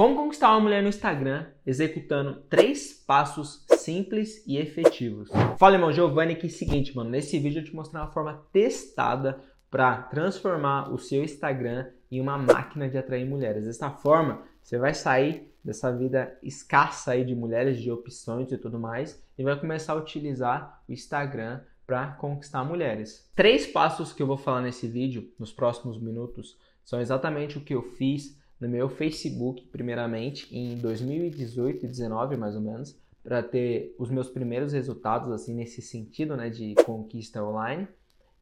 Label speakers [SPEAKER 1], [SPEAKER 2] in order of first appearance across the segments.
[SPEAKER 1] Como conquistar uma mulher no Instagram executando três passos simples e efetivos. Fala, irmão Giovanni, que é o seguinte, mano, nesse vídeo eu te mostrar uma forma testada para transformar o seu Instagram em uma máquina de atrair mulheres. Dessa forma, você vai sair dessa vida escassa aí de mulheres, de opções e tudo mais, e vai começar a utilizar o Instagram para conquistar mulheres. Três passos que eu vou falar nesse vídeo, nos próximos minutos, são exatamente o que eu fiz no meu Facebook, primeiramente, em 2018 e 2019, mais ou menos, para ter os meus primeiros resultados, assim, nesse sentido, né, de conquista online.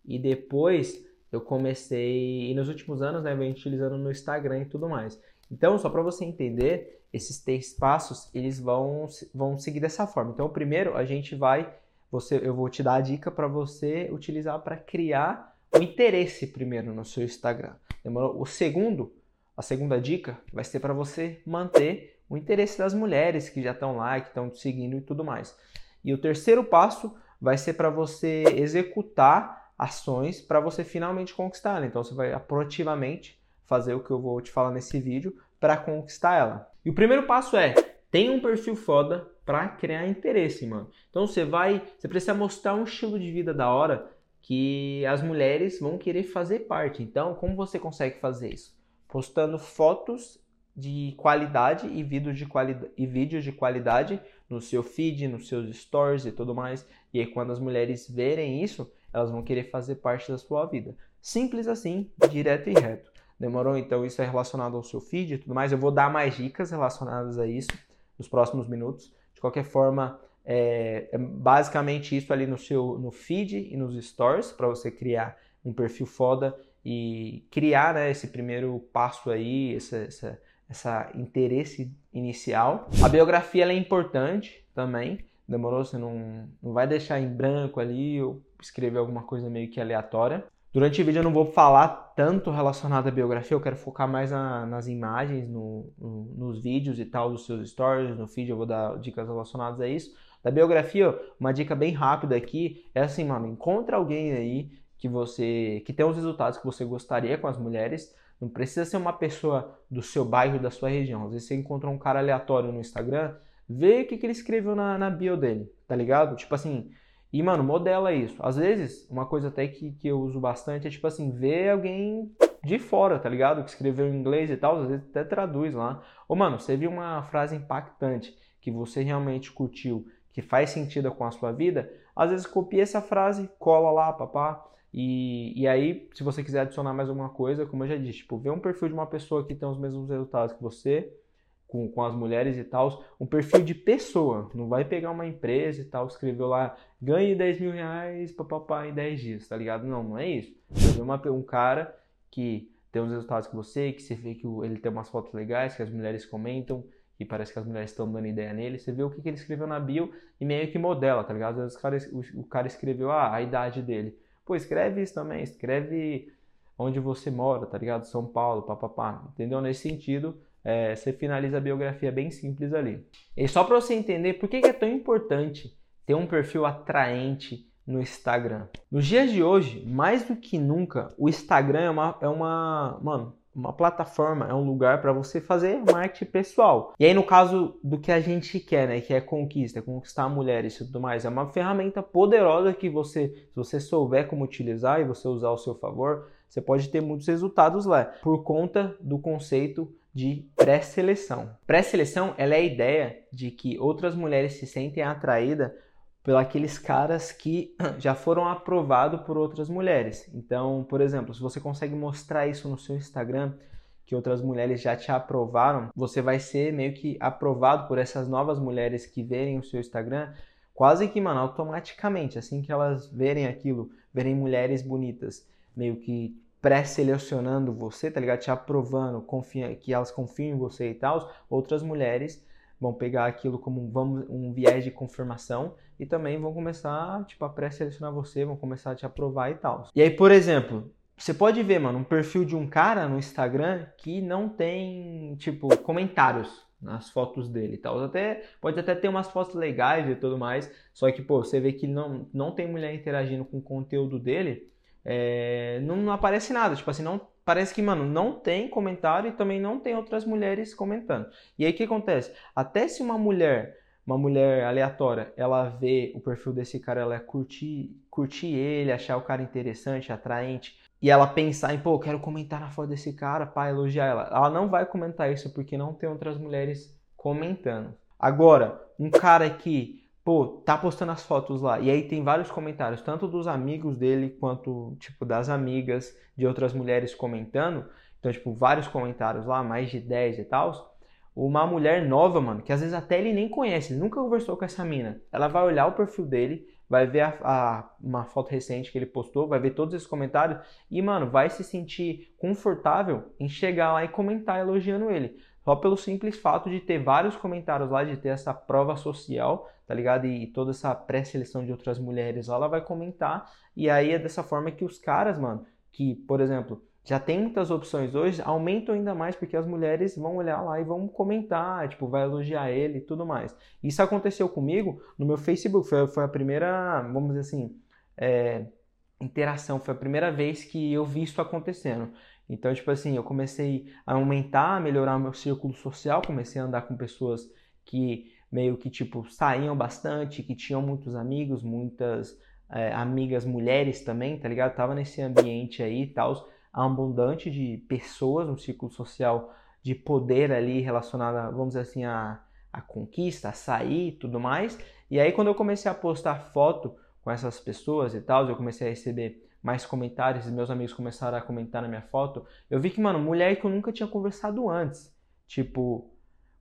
[SPEAKER 1] E depois eu comecei, e nos últimos anos, né, venho utilizando no Instagram e tudo mais. Então, só para você entender, esses três passos, eles vão, vão seguir dessa forma. Então, primeiro, a gente vai, você, eu vou te dar a dica para você utilizar para criar o interesse primeiro no seu Instagram. Demorou? O segundo, a segunda dica vai ser para você manter o interesse das mulheres que já estão lá, que estão te seguindo e tudo mais. E o terceiro passo vai ser para você executar ações para você finalmente conquistar ela. Então você vai proativamente fazer o que eu vou te falar nesse vídeo para conquistar ela. E o primeiro passo é tenha um perfil foda para criar interesse, mano. Então você vai, você precisa mostrar um estilo de vida da hora que as mulheres vão querer fazer parte. Então, como você consegue fazer isso? Postando fotos de qualidade e vídeos de, quali e vídeos de qualidade no seu feed, nos seus stories e tudo mais. E aí, quando as mulheres verem isso, elas vão querer fazer parte da sua vida. Simples assim, direto e reto. Demorou? Então, isso é relacionado ao seu feed e tudo mais. Eu vou dar mais dicas relacionadas a isso nos próximos minutos. De qualquer forma, é, é basicamente isso ali no seu no feed e nos stories para você criar um perfil foda e criar né, esse primeiro passo aí, essa, essa, essa interesse inicial. A biografia é importante também, demorou? Você não, não vai deixar em branco ali ou escrever alguma coisa meio que aleatória. Durante o vídeo eu não vou falar tanto relacionado à biografia, eu quero focar mais na, nas imagens, no, no, nos vídeos e tal dos seus stories, no feed eu vou dar dicas relacionadas a isso. Da biografia, uma dica bem rápida aqui é assim, mano, encontra alguém aí que você que tem os resultados que você gostaria com as mulheres. Não precisa ser uma pessoa do seu bairro, da sua região. Às vezes você encontra um cara aleatório no Instagram, vê o que, que ele escreveu na, na bio dele, tá ligado? Tipo assim, e mano, modela isso. Às vezes, uma coisa até que, que eu uso bastante é tipo assim, ver alguém de fora, tá ligado? Que escreveu em inglês e tal, às vezes até traduz lá. Ou mano, você viu uma frase impactante que você realmente curtiu, que faz sentido com a sua vida, às vezes copia essa frase, cola lá, papá e, e aí, se você quiser adicionar mais alguma coisa, como eu já disse, tipo, ver um perfil de uma pessoa que tem os mesmos resultados que você, com, com as mulheres e tal, um perfil de pessoa. Não vai pegar uma empresa e tal, escreveu lá, ganhe 10 mil reais papapá, em 10 dias, tá ligado? Não, não é isso. Você uma, um cara que tem os resultados que você, que você vê que ele tem umas fotos legais, que as mulheres comentam, e parece que as mulheres estão dando ideia nele, você vê o que, que ele escreveu na bio e meio que modela, tá ligado? Às vezes o cara, o cara escreveu ah, a idade dele. Pô, escreve isso também, escreve onde você mora, tá ligado? São Paulo, papapá. Entendeu? Nesse sentido, é, você finaliza a biografia bem simples ali. E só para você entender por que é tão importante ter um perfil atraente no Instagram. Nos dias de hoje, mais do que nunca, o Instagram é uma, é uma mano, uma plataforma, é um lugar para você fazer marketing pessoal. E aí, no caso do que a gente quer, né, que é conquista, conquistar mulheres e tudo mais, é uma ferramenta poderosa que você, se você souber como utilizar e você usar ao seu favor, você pode ter muitos resultados lá, por conta do conceito de pré-seleção. Pré-seleção é a ideia de que outras mulheres se sentem atraídas pelos caras que já foram aprovados por outras mulheres. Então, por exemplo, se você consegue mostrar isso no seu Instagram, que outras mulheres já te aprovaram, você vai ser meio que aprovado por essas novas mulheres que verem o seu Instagram, quase que, mano, automaticamente, assim que elas verem aquilo, verem mulheres bonitas, meio que pré-selecionando você, tá ligado? Te aprovando, confia, que elas confiam em você e tal, outras mulheres vão pegar aquilo como um, um viés de confirmação e também vão começar tipo, a pré-selecionar você, vão começar a te aprovar e tal. E aí, por exemplo, você pode ver, mano, um perfil de um cara no Instagram que não tem, tipo, comentários nas fotos dele e tal. Até, pode até ter umas fotos legais e tudo mais, só que, pô, você vê que não, não tem mulher interagindo com o conteúdo dele, é, não, não aparece nada. Tipo assim, não parece que, mano, não tem comentário e também não tem outras mulheres comentando. E aí o que acontece? Até se uma mulher, uma mulher aleatória, ela vê o perfil desse cara, ela curtir, curtir ele, achar o cara interessante, atraente, e ela pensar em, pô, quero comentar na foto desse cara para elogiar ela. Ela não vai comentar isso porque não tem outras mulheres comentando. Agora, um cara que, pô, tá postando as fotos lá e aí tem vários comentários, tanto dos amigos dele quanto, tipo, das amigas de outras mulheres comentando. Então, tipo, vários comentários lá, mais de 10 e tal. Uma mulher nova, mano, que às vezes até ele nem conhece, nunca conversou com essa mina. Ela vai olhar o perfil dele, vai ver a, a, uma foto recente que ele postou, vai ver todos esses comentários e, mano, vai se sentir confortável em chegar lá e comentar elogiando ele. Só pelo simples fato de ter vários comentários lá, de ter essa prova social, tá ligado? E, toda essa pré-seleção de outras mulheres lá, ela vai comentar. E aí é dessa forma que os caras, mano, que, por exemplo, já tem muitas opções hoje, aumentam ainda mais porque as mulheres vão olhar lá e vão comentar, tipo, vai elogiar ele e tudo mais. Isso aconteceu comigo no meu Facebook, foi, foi a primeira, vamos dizer assim, é, interação, foi a primeira vez que eu vi isso acontecendo. Então, tipo assim, eu comecei a aumentar, a melhorar o meu círculo social, comecei a andar com pessoas que meio que, tipo, saíam bastante, que tinham muitos amigos, muitas é, amigas mulheres também, tá ligado? Tava nesse ambiente aí e tal, abundante de pessoas, um círculo social de poder ali relacionado, vamos dizer assim, a, a conquista, a sair e tudo mais. E aí, quando eu comecei a postar foto com essas pessoas e tal, eu comecei a receber mais comentários meus amigos começaram a comentar na minha foto, eu vi que, mano, mulher que eu nunca tinha conversado antes. Tipo,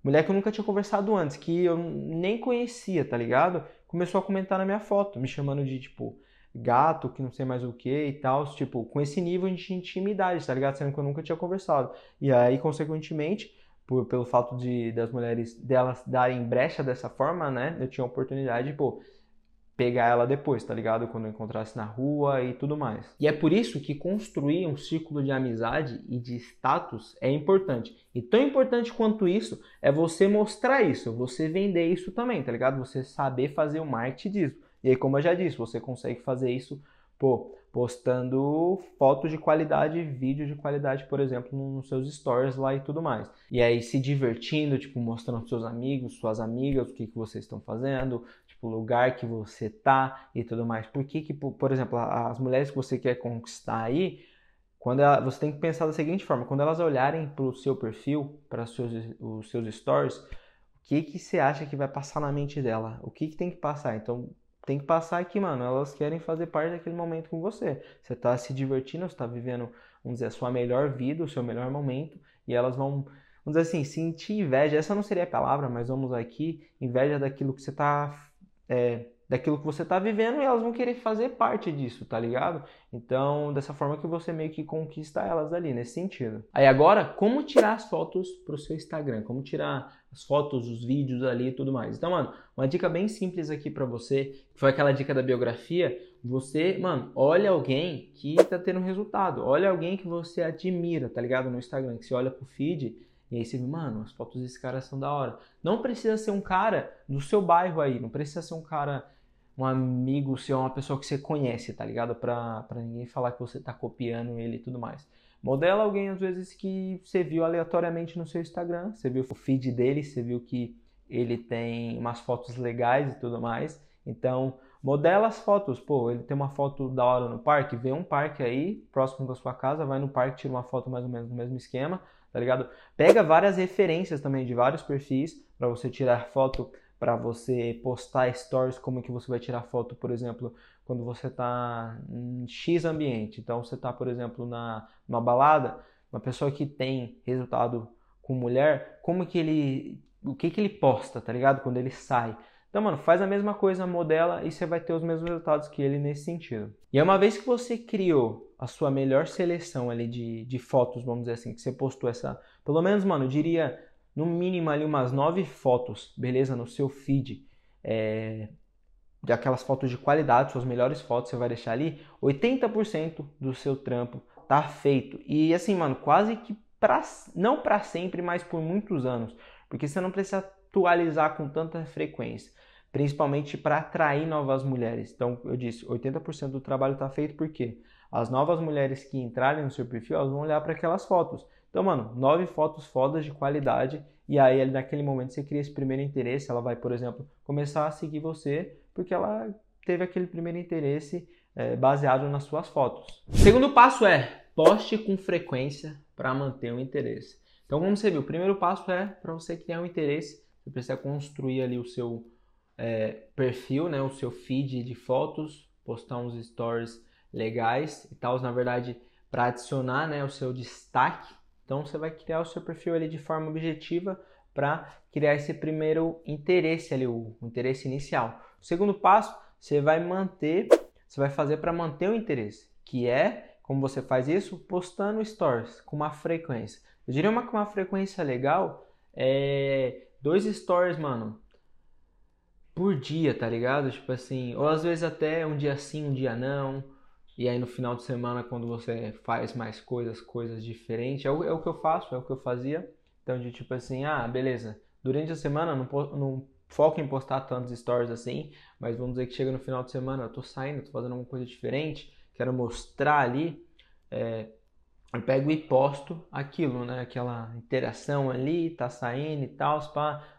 [SPEAKER 1] mulher que eu nunca tinha conversado antes, que eu nem conhecia, tá ligado? Começou a comentar na minha foto, me chamando de, tipo, gato, que não sei mais o que e tal, tipo, com esse nível de intimidade, tá ligado? Sendo que eu nunca tinha conversado. E aí, consequentemente, por, pelo fato de das mulheres delas darem brecha dessa forma, né? Eu tinha a oportunidade, pô, pegar ela depois, tá ligado? Quando eu encontrasse na rua e tudo mais. E é por isso que construir um círculo de amizade e de status é importante. E tão importante quanto isso é você mostrar isso, você vender isso também, tá ligado? Você saber fazer o marketing disso. E aí, como eu já disse, você consegue fazer isso, pô, postando fotos de qualidade, vídeos de qualidade, por exemplo, nos seus stories lá e tudo mais. E aí se divertindo, tipo, mostrando seus amigos, suas amigas, o que, que vocês estão fazendo, tipo, lugar que você tá e tudo mais. Por que, que por exemplo, as mulheres que você quer conquistar aí, quando ela, você tem que pensar da seguinte forma: quando elas olharem para o seu perfil, para seus, os seus stories, o que, que você acha que vai passar na mente dela? O que, que tem que passar? Então, tem que passar aqui, mano. Elas querem fazer parte daquele momento com você. Você está se divertindo, você está vivendo, vamos dizer, a sua melhor vida, o seu melhor momento, e elas vão, vamos dizer assim, sentir inveja. Essa não seria a palavra, mas vamos aqui, inveja daquilo que você está é, daquilo que você está vivendo e elas vão querer fazer parte disso, tá ligado? Então, dessa forma que você meio que conquista elas ali, nesse sentido. Aí agora, como tirar as fotos pro seu Instagram? Como tirar as fotos, os vídeos ali e tudo mais. Então, mano, uma dica bem simples aqui para você, que foi aquela dica da biografia, você, mano, olha alguém que tá tendo resultado, olha alguém que você admira, tá ligado? No Instagram, que você olha pro feed e aí você vê, mano, as fotos desse cara são da hora. Não precisa ser um cara do seu bairro aí, não precisa ser um cara, um amigo seu, uma pessoa que você conhece, tá ligado? Pra, pra ninguém falar que você tá copiando ele e tudo mais. Modela alguém, às vezes, que você viu aleatoriamente no seu Instagram, você viu o feed dele, você viu que ele tem umas fotos legais e tudo mais. Então, modela as fotos. Pô, ele tem uma foto da hora no parque, vê um parque aí, próximo da sua casa, vai no parque, tira uma foto mais ou menos no mesmo esquema tá ligado? Pega várias referências também de vários perfis para você tirar foto, para você postar stories, como que você vai tirar foto, por exemplo, quando você está em X ambiente. Então você está, por exemplo, na numa balada, uma pessoa que tem resultado com mulher, como que ele, o que que ele posta, tá ligado? Quando ele sai. Então, mano, faz a mesma coisa, modela e você vai ter os mesmos resultados que ele nesse sentido. E é uma vez que você criou a sua melhor seleção ali de, de fotos, vamos dizer assim, que você postou essa, pelo menos, mano, eu diria no mínimo ali umas nove fotos, beleza, no seu feed, é, aquelas fotos de qualidade, suas melhores fotos você vai deixar ali, 80% do seu trampo tá feito. E assim, mano, quase que pra, não para sempre, mas por muitos anos, porque você não precisa atualizar com tanta frequência, principalmente para atrair novas mulheres. Então, eu disse, 80% do trabalho está feito por quê? As novas mulheres que entrarem no seu perfil, elas vão olhar para aquelas fotos. Então, mano, nove fotos fodas de qualidade e aí naquele momento você cria esse primeiro interesse, ela vai, por exemplo, começar a seguir você porque ela teve aquele primeiro interesse é, baseado nas suas fotos. Segundo passo é poste com frequência para manter o interesse. Então, como você viu, o primeiro passo é para você criar um interesse, você precisa construir ali o seu é, perfil, né, o seu feed de fotos, postar uns stories legais e tal, na verdade, para adicionar né, o seu destaque. Então, você vai criar o seu perfil ali de forma objetiva para criar esse primeiro interesse ali, o interesse inicial. O segundo passo, você vai manter, você vai fazer para manter o interesse, que é, como você faz isso, postando stories com uma frequência. Eu diria uma uma frequência legal, é dois stories, mano, por dia, tá ligado? Tipo assim, ou às vezes até um dia sim, um dia não. E aí no final de semana, quando você faz mais coisas, coisas diferentes, é o, é o que eu faço, é o que eu fazia. Então, de tipo assim, ah, beleza. Durante a semana, não, não foco em postar tantos stories assim, mas vamos dizer que chega no final de semana, eu tô saindo, tô fazendo uma coisa diferente, quero mostrar ali, é, eu pego e posto aquilo, né? Aquela interação ali, tá saindo e tal,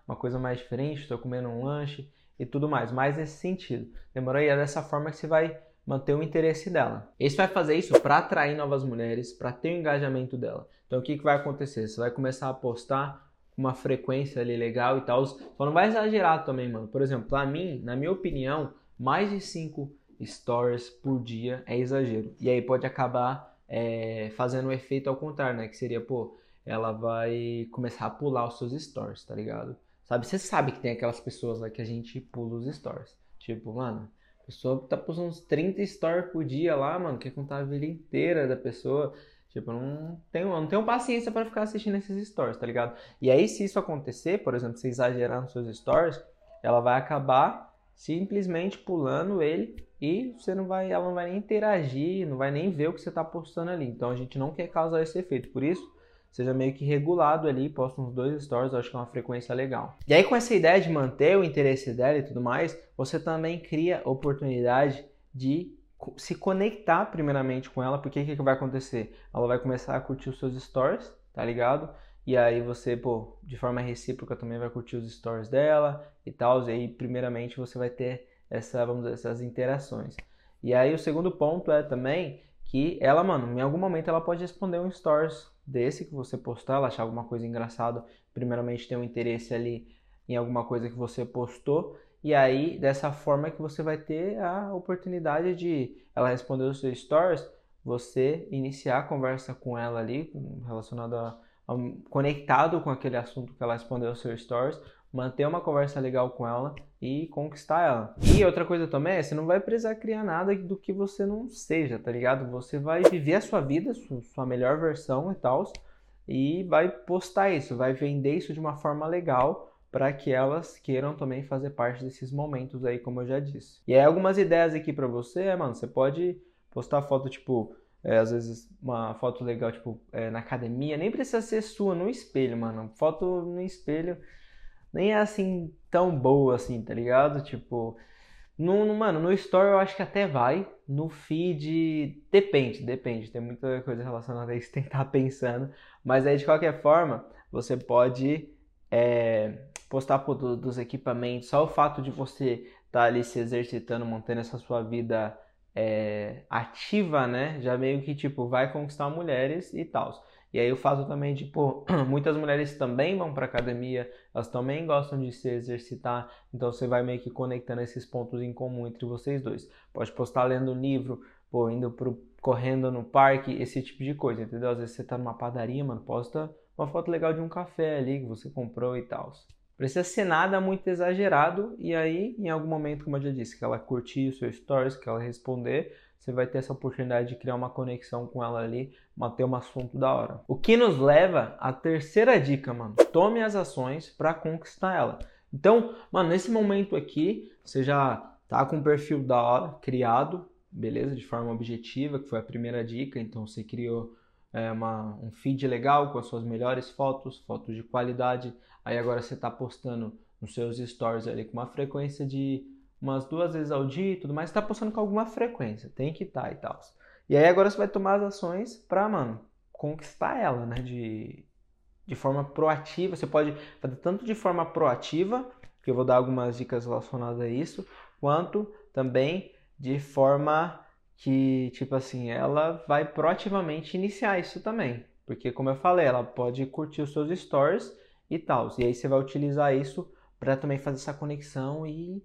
[SPEAKER 1] uma coisa mais diferente, estou comendo um lanche e tudo mais, mais nesse sentido. Demorou? E é dessa forma que você vai manter o interesse dela. Esse vai fazer isso para atrair novas mulheres, para ter o engajamento dela. Então o que, que vai acontecer? Você vai começar a postar com uma frequência ali legal e tal. Só não vai exagerar também, mano. Por exemplo, para mim, na minha opinião, mais de 5 stories por dia é exagero. E aí pode acabar é, fazendo um efeito ao contrário, né? Que seria, pô, ela vai começar a pular os seus stories, tá ligado? Sabe, você sabe que tem aquelas pessoas lá que a gente pula os stories. Tipo, mano, a pessoa tá postando uns 30 stories por dia lá, mano, quer contar a vida inteira da pessoa. Tipo, não tenho, não tenho paciência para ficar assistindo esses stories, tá ligado? E aí, se isso acontecer, por exemplo, se exagerar nos seus stories, ela vai acabar simplesmente pulando ele e você não vai, ela não vai nem interagir, não vai nem ver o que você está postando ali. Então a gente não quer causar esse efeito. Por isso, seja meio que regulado ali, posta uns dois stories, acho que é uma frequência legal. E aí com essa ideia de manter o interesse dela e tudo mais, você também cria oportunidade de se conectar primeiramente com ela, porque o que, que vai acontecer? Ela vai começar a curtir os seus stories, tá ligado? E aí você, pô, de forma recíproca também vai curtir os stories dela e tal, e aí primeiramente você vai ter essa, vamos dizer, essas interações. E aí o segundo ponto é também que ela, mano, em algum momento ela pode responder um stories desse que você postar, ela achar alguma coisa engraçada, primeiramente ter um interesse ali em alguma coisa que você postou, e aí dessa forma que você vai ter a oportunidade de ela responder os seus stories, você iniciar a conversa com ela ali, relacionado a, a conectado com aquele assunto que ela respondeu os seus stories, manter uma conversa legal com ela e conquistar ela. E outra coisa também é, você não vai precisar criar nada do que você não seja, tá ligado? Você vai viver a sua vida, sua melhor versão e tal, e vai postar isso, vai vender isso de uma forma legal para que elas queiram também fazer parte desses momentos aí, como eu já disse. E aí algumas ideias aqui para você, é, mano, você pode postar foto tipo é, às vezes uma foto legal, tipo, é, na academia, nem precisa ser sua, no espelho, mano. Foto no espelho nem é assim tão boa assim, tá ligado? Tipo, no, no, mano, no Story eu acho que até vai. No feed, depende, depende. Tem muita coisa relacionada a isso tem que estar pensando. Mas aí, de qualquer forma, você pode é, postar por, do, dos equipamentos. Só o fato de você estar tá ali se exercitando, mantendo essa sua vida é, ativa, né? Já meio que, tipo, vai conquistar mulheres e tal. E aí o fato também de, pô, muitas mulheres também vão para academia, elas também gostam de se exercitar, então você vai meio que conectando esses pontos em comum entre vocês dois. Pode postar lendo um livro, pô, indo pro, correndo no parque, esse tipo de coisa, entendeu? Às vezes você tá numa padaria, mano, posta uma foto legal de um café ali que você comprou e tal. Precisa ser nada muito exagerado e aí, em algum momento, como eu já disse, que ela curtir o seu stories, que ela responder, você vai ter essa oportunidade de criar uma conexão com ela ali, manter um assunto da hora. O que nos leva à terceira dica, mano. Tome as ações para conquistar ela. Então, mano, nesse momento aqui, você já tá com um perfil da hora criado, beleza? De forma objetiva, que foi a primeira dica. Então, você criou é, uma, um feed legal com as suas melhores fotos, fotos de qualidade. Aí agora você está postando nos seus stories ali com uma frequência de umas duas vezes ao dia e tudo mais, está postando com alguma frequência, tem que estar tá e tal. E aí agora você vai tomar as ações pra, mano, conquistar ela, né? De, de forma proativa. Você pode fazer tanto de forma proativa, que eu vou dar algumas dicas relacionadas a isso, quanto também de forma que, tipo assim, ela vai proativamente iniciar isso também. Porque, como eu falei, ela pode curtir os seus stories e tal. E aí você vai utilizar isso para também fazer essa conexão e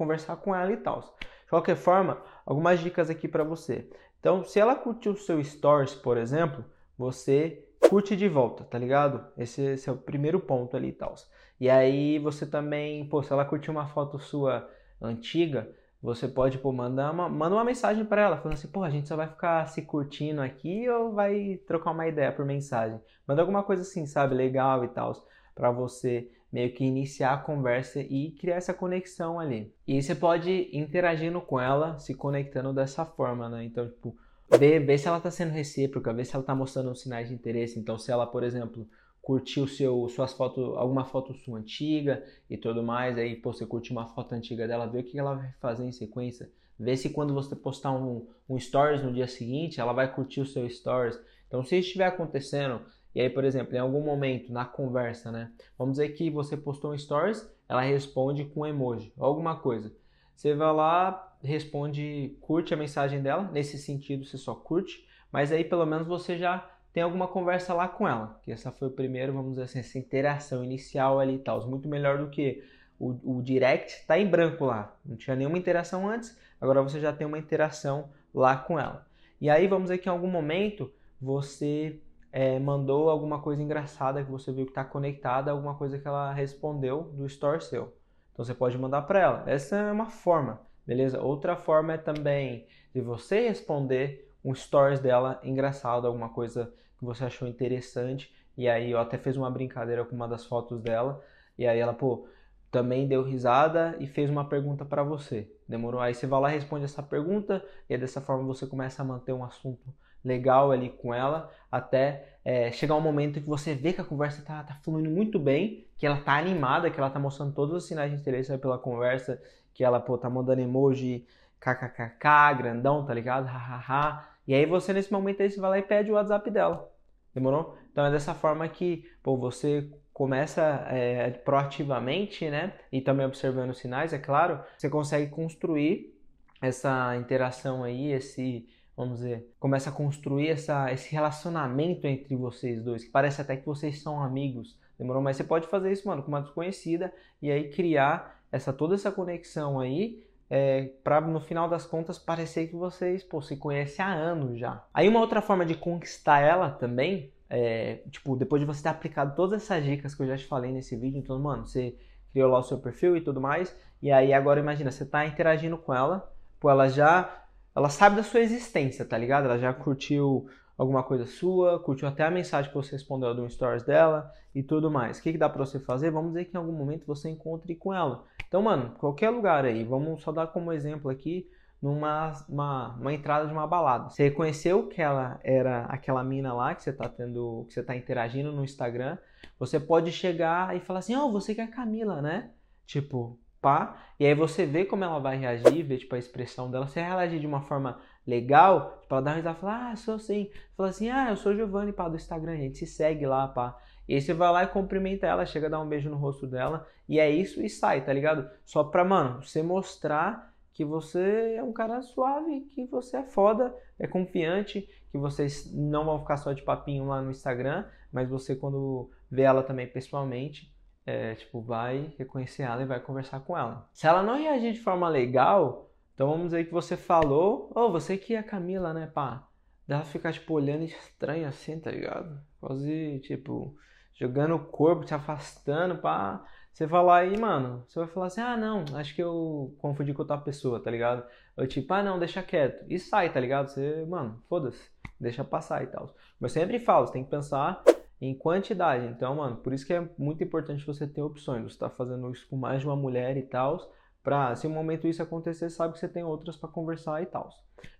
[SPEAKER 1] conversar com ela e tal. De qualquer forma, algumas dicas aqui para você. Então, se ela curtiu o seu stories, por exemplo, você curte de volta, tá ligado? Esse, esse é o primeiro ponto ali e tal. E aí você também, pô, se ela curtiu uma foto sua antiga, você pode pô, mandar uma, manda uma mensagem para ela, falando assim, pô, a gente só vai ficar se curtindo aqui ou vai trocar uma ideia por mensagem? Manda alguma coisa assim, sabe, legal e tal, para você meio que iniciar a conversa e criar essa conexão ali. E você pode interagindo com ela, se conectando dessa forma, né? Então, tipo, ver, ver se ela está sendo recíproca, ver se ela está mostrando sinais de interesse. Então, se ela, por exemplo, curtiu seu, suas fotos, alguma foto sua antiga e tudo mais, aí pô, você curte uma foto antiga dela, vê o que ela vai fazer em sequência. Vê se quando você postar um, um stories no dia seguinte, ela vai curtir o seu stories. Então, se isso estiver acontecendo, e aí, por exemplo, em algum momento na conversa, né? Vamos dizer que você postou um stories, ela responde com emoji, alguma coisa. Você vai lá, responde, curte a mensagem dela, nesse sentido você só curte, mas aí pelo menos você já tem alguma conversa lá com ela, que essa foi o primeiro, vamos dizer assim, essa interação inicial ali e tal, muito melhor do que o, o direct tá em branco lá, não tinha nenhuma interação antes, agora você já tem uma interação lá com ela. E aí vamos dizer que em algum momento você é, mandou alguma coisa engraçada que você viu que está conectada a alguma coisa que ela respondeu do store seu. Então você pode mandar para ela. Essa é uma forma, beleza? Outra forma é também de você responder um stories dela engraçado, alguma coisa que você achou interessante. E aí eu até fiz uma brincadeira com uma das fotos dela. E aí ela, pô, também deu risada e fez uma pergunta para você. Demorou? Aí você vai lá responde essa pergunta. E dessa forma você começa a manter um assunto legal ali com ela, até é, chegar um momento que você vê que a conversa tá, tá fluindo muito bem, que ela tá animada, que ela tá mostrando todos os sinais de interesse pela conversa, que ela, pô, tá mandando emoji kkkk, grandão, tá ligado? Hahaha. E aí você, nesse momento aí, você vai lá e pede o WhatsApp dela. Demorou? Então é dessa forma que, pô, você começa é, proativamente, né? E também observando os sinais, é claro, você consegue construir essa interação aí, esse vamos dizer, começa a construir essa, esse relacionamento entre vocês dois, que parece até que vocês são amigos, demorou? Mas você pode fazer isso, mano, com uma desconhecida e aí criar essa toda essa conexão aí é, para no final das contas parecer que vocês pô, se conhecem há anos já. Aí uma outra forma de conquistar ela também, é, tipo, depois de você ter aplicado todas essas dicas que eu já te falei nesse vídeo, então, mano, você criou lá o seu perfil e tudo mais, e aí agora imagina, você está interagindo com ela, pô, ela já ela sabe da sua existência, tá ligado? Ela já curtiu alguma coisa sua, curtiu até a mensagem que você respondeu do stories dela e tudo mais. O que, que dá pra você fazer? Vamos dizer que em algum momento você encontre com ela. Então, mano, qualquer lugar aí, vamos só dar como exemplo aqui numa uma, uma entrada de uma balada. Você reconheceu que ela era aquela mina lá que você tá tendo, que você tá interagindo no Instagram, você pode chegar e falar assim: "Ó, oh, você que é a Camila, né?" Tipo, pá, e aí você vê como ela vai reagir, vê tipo a expressão dela, se ela reagir de uma forma legal, tipo, ela dá uma risada fala, ah, sou sim, fala assim, ah, eu sou Giovanni, pá, do Instagram, gente. Se segue lá, pá, e aí você vai lá e cumprimenta ela, chega a dar um beijo no rosto dela, e é isso e sai, tá ligado? Só pra, mano, você mostrar que você é um cara suave, que você é foda, é confiante, que vocês não vão ficar só de papinho lá no Instagram, mas você quando vê ela também pessoalmente, é, tipo, vai reconhecer ela e vai conversar com ela. Se ela não reagir de forma legal, então vamos dizer que você falou, ô, oh, você que é a Camila, né, pá? Dela ficar, tipo, olhando estranho assim, tá ligado? Quase, tipo, jogando o corpo, te afastando, pá. Você falar aí, mano, você vai falar assim, ah, não, acho que eu confundi com outra pessoa, tá ligado? Eu tipo, ah, não, deixa quieto. E sai, tá ligado? Você, mano, foda-se, deixa passar e tal. Mas sempre falo, você tem que pensar em quantidade. Então, mano, por isso que é muito importante você ter opções. Você está fazendo isso com mais de uma mulher e tal, para se um momento isso acontecer, sabe que você tem outras para conversar e tal.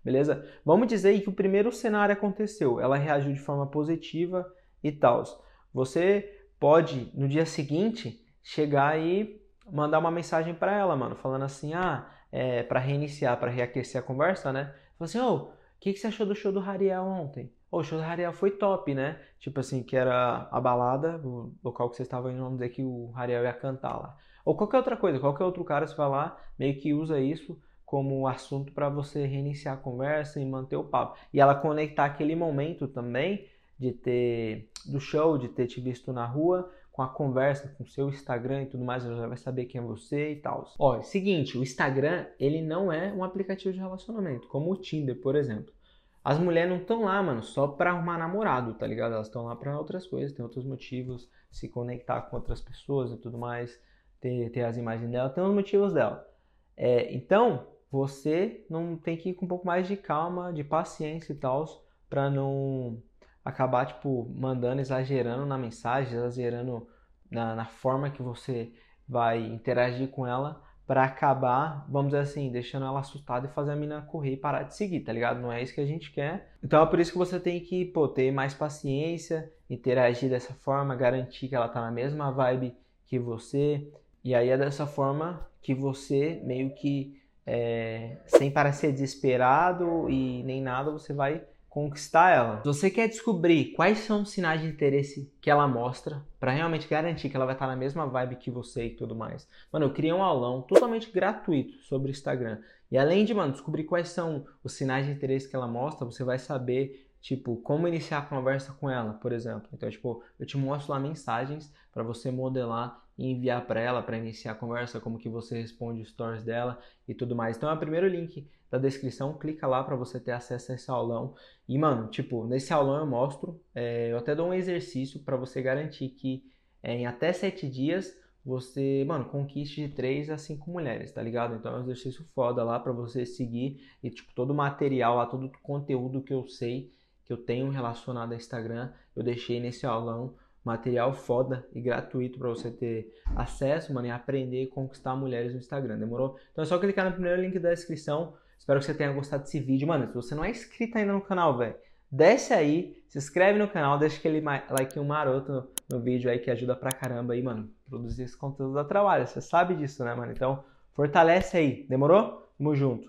[SPEAKER 1] Beleza? Vamos dizer que o primeiro cenário aconteceu, ela reagiu de forma positiva e tal. Você pode no dia seguinte chegar e mandar uma mensagem para ela, mano, falando assim: "Ah, é, para reiniciar, para reaquecer a conversa, né? Fala assim: "Ô, oh, que, que você achou do show do Hariel ontem? O show do Hariel foi top, né? Tipo assim, que era a balada, o local que vocês estavam indo, vamos dizer que o Hariel ia cantar lá. Ou qualquer outra coisa, qualquer outro cara, se falar, meio que usa isso como assunto para você reiniciar a conversa e manter o papo. E ela conectar aquele momento também de ter do show, de ter te visto na rua, com a conversa, com o seu Instagram e tudo mais, ela já vai saber quem é você e tal. Ó, seguinte, o Instagram, ele não é um aplicativo de relacionamento, como o Tinder, por exemplo. As mulheres não estão lá, mano, só pra arrumar namorado, tá ligado? Elas estão lá pra outras coisas, tem outros motivos, se conectar com outras pessoas e tudo mais, ter, ter as imagens dela, tem os motivos dela. É, então, você não tem que ir com um pouco mais de calma, de paciência e tal, para não acabar tipo mandando, exagerando na mensagem, exagerando na, na forma que você vai interagir com ela para acabar, vamos dizer assim, deixando ela assustada e fazer a mina correr e parar de seguir, tá ligado? Não é isso que a gente quer. Então é por isso que você tem que pô, ter mais paciência, interagir dessa forma, garantir que ela tá na mesma vibe que você. E aí é dessa forma que você meio que é, sem parecer desesperado e nem nada, você vai conquistar ela. Se você quer descobrir quais são os sinais de interesse que ela mostra, para realmente garantir que ela vai estar na mesma vibe que você e tudo mais. Mano, eu criei um aulão totalmente gratuito sobre Instagram. E além de, mano, descobrir quais são os sinais de interesse que ela mostra, você vai saber tipo, como iniciar a conversa com ela, por exemplo. Então, tipo, eu te mostro lá mensagens para você modelar e enviar para ela para iniciar a conversa, como que você responde os stories dela e tudo mais. Então é o primeiro link da descrição, clica lá para você ter acesso a esse aulão. E mano, tipo, nesse aulão eu mostro, é, eu até dou um exercício para você garantir que é, em até 7 dias você, mano, conquiste de 3 a 5 mulheres, tá ligado? Então é um exercício foda lá para você seguir e tipo todo o material lá, todo o conteúdo que eu sei que eu tenho relacionado a Instagram, eu deixei nesse aulão material foda e gratuito para você ter acesso, mano, e aprender e conquistar mulheres no Instagram, demorou? Então é só clicar no primeiro link da descrição. Espero que você tenha gostado desse vídeo, mano. Se você não é inscrito ainda no canal, velho, desce aí, se inscreve no canal, deixa aquele like um maroto no, no, vídeo aí que ajuda pra caramba aí, mano. Produzir esse conteúdo dá trabalho, você sabe disso, né, mano? Então, fortalece aí, demorou? Tamo junto.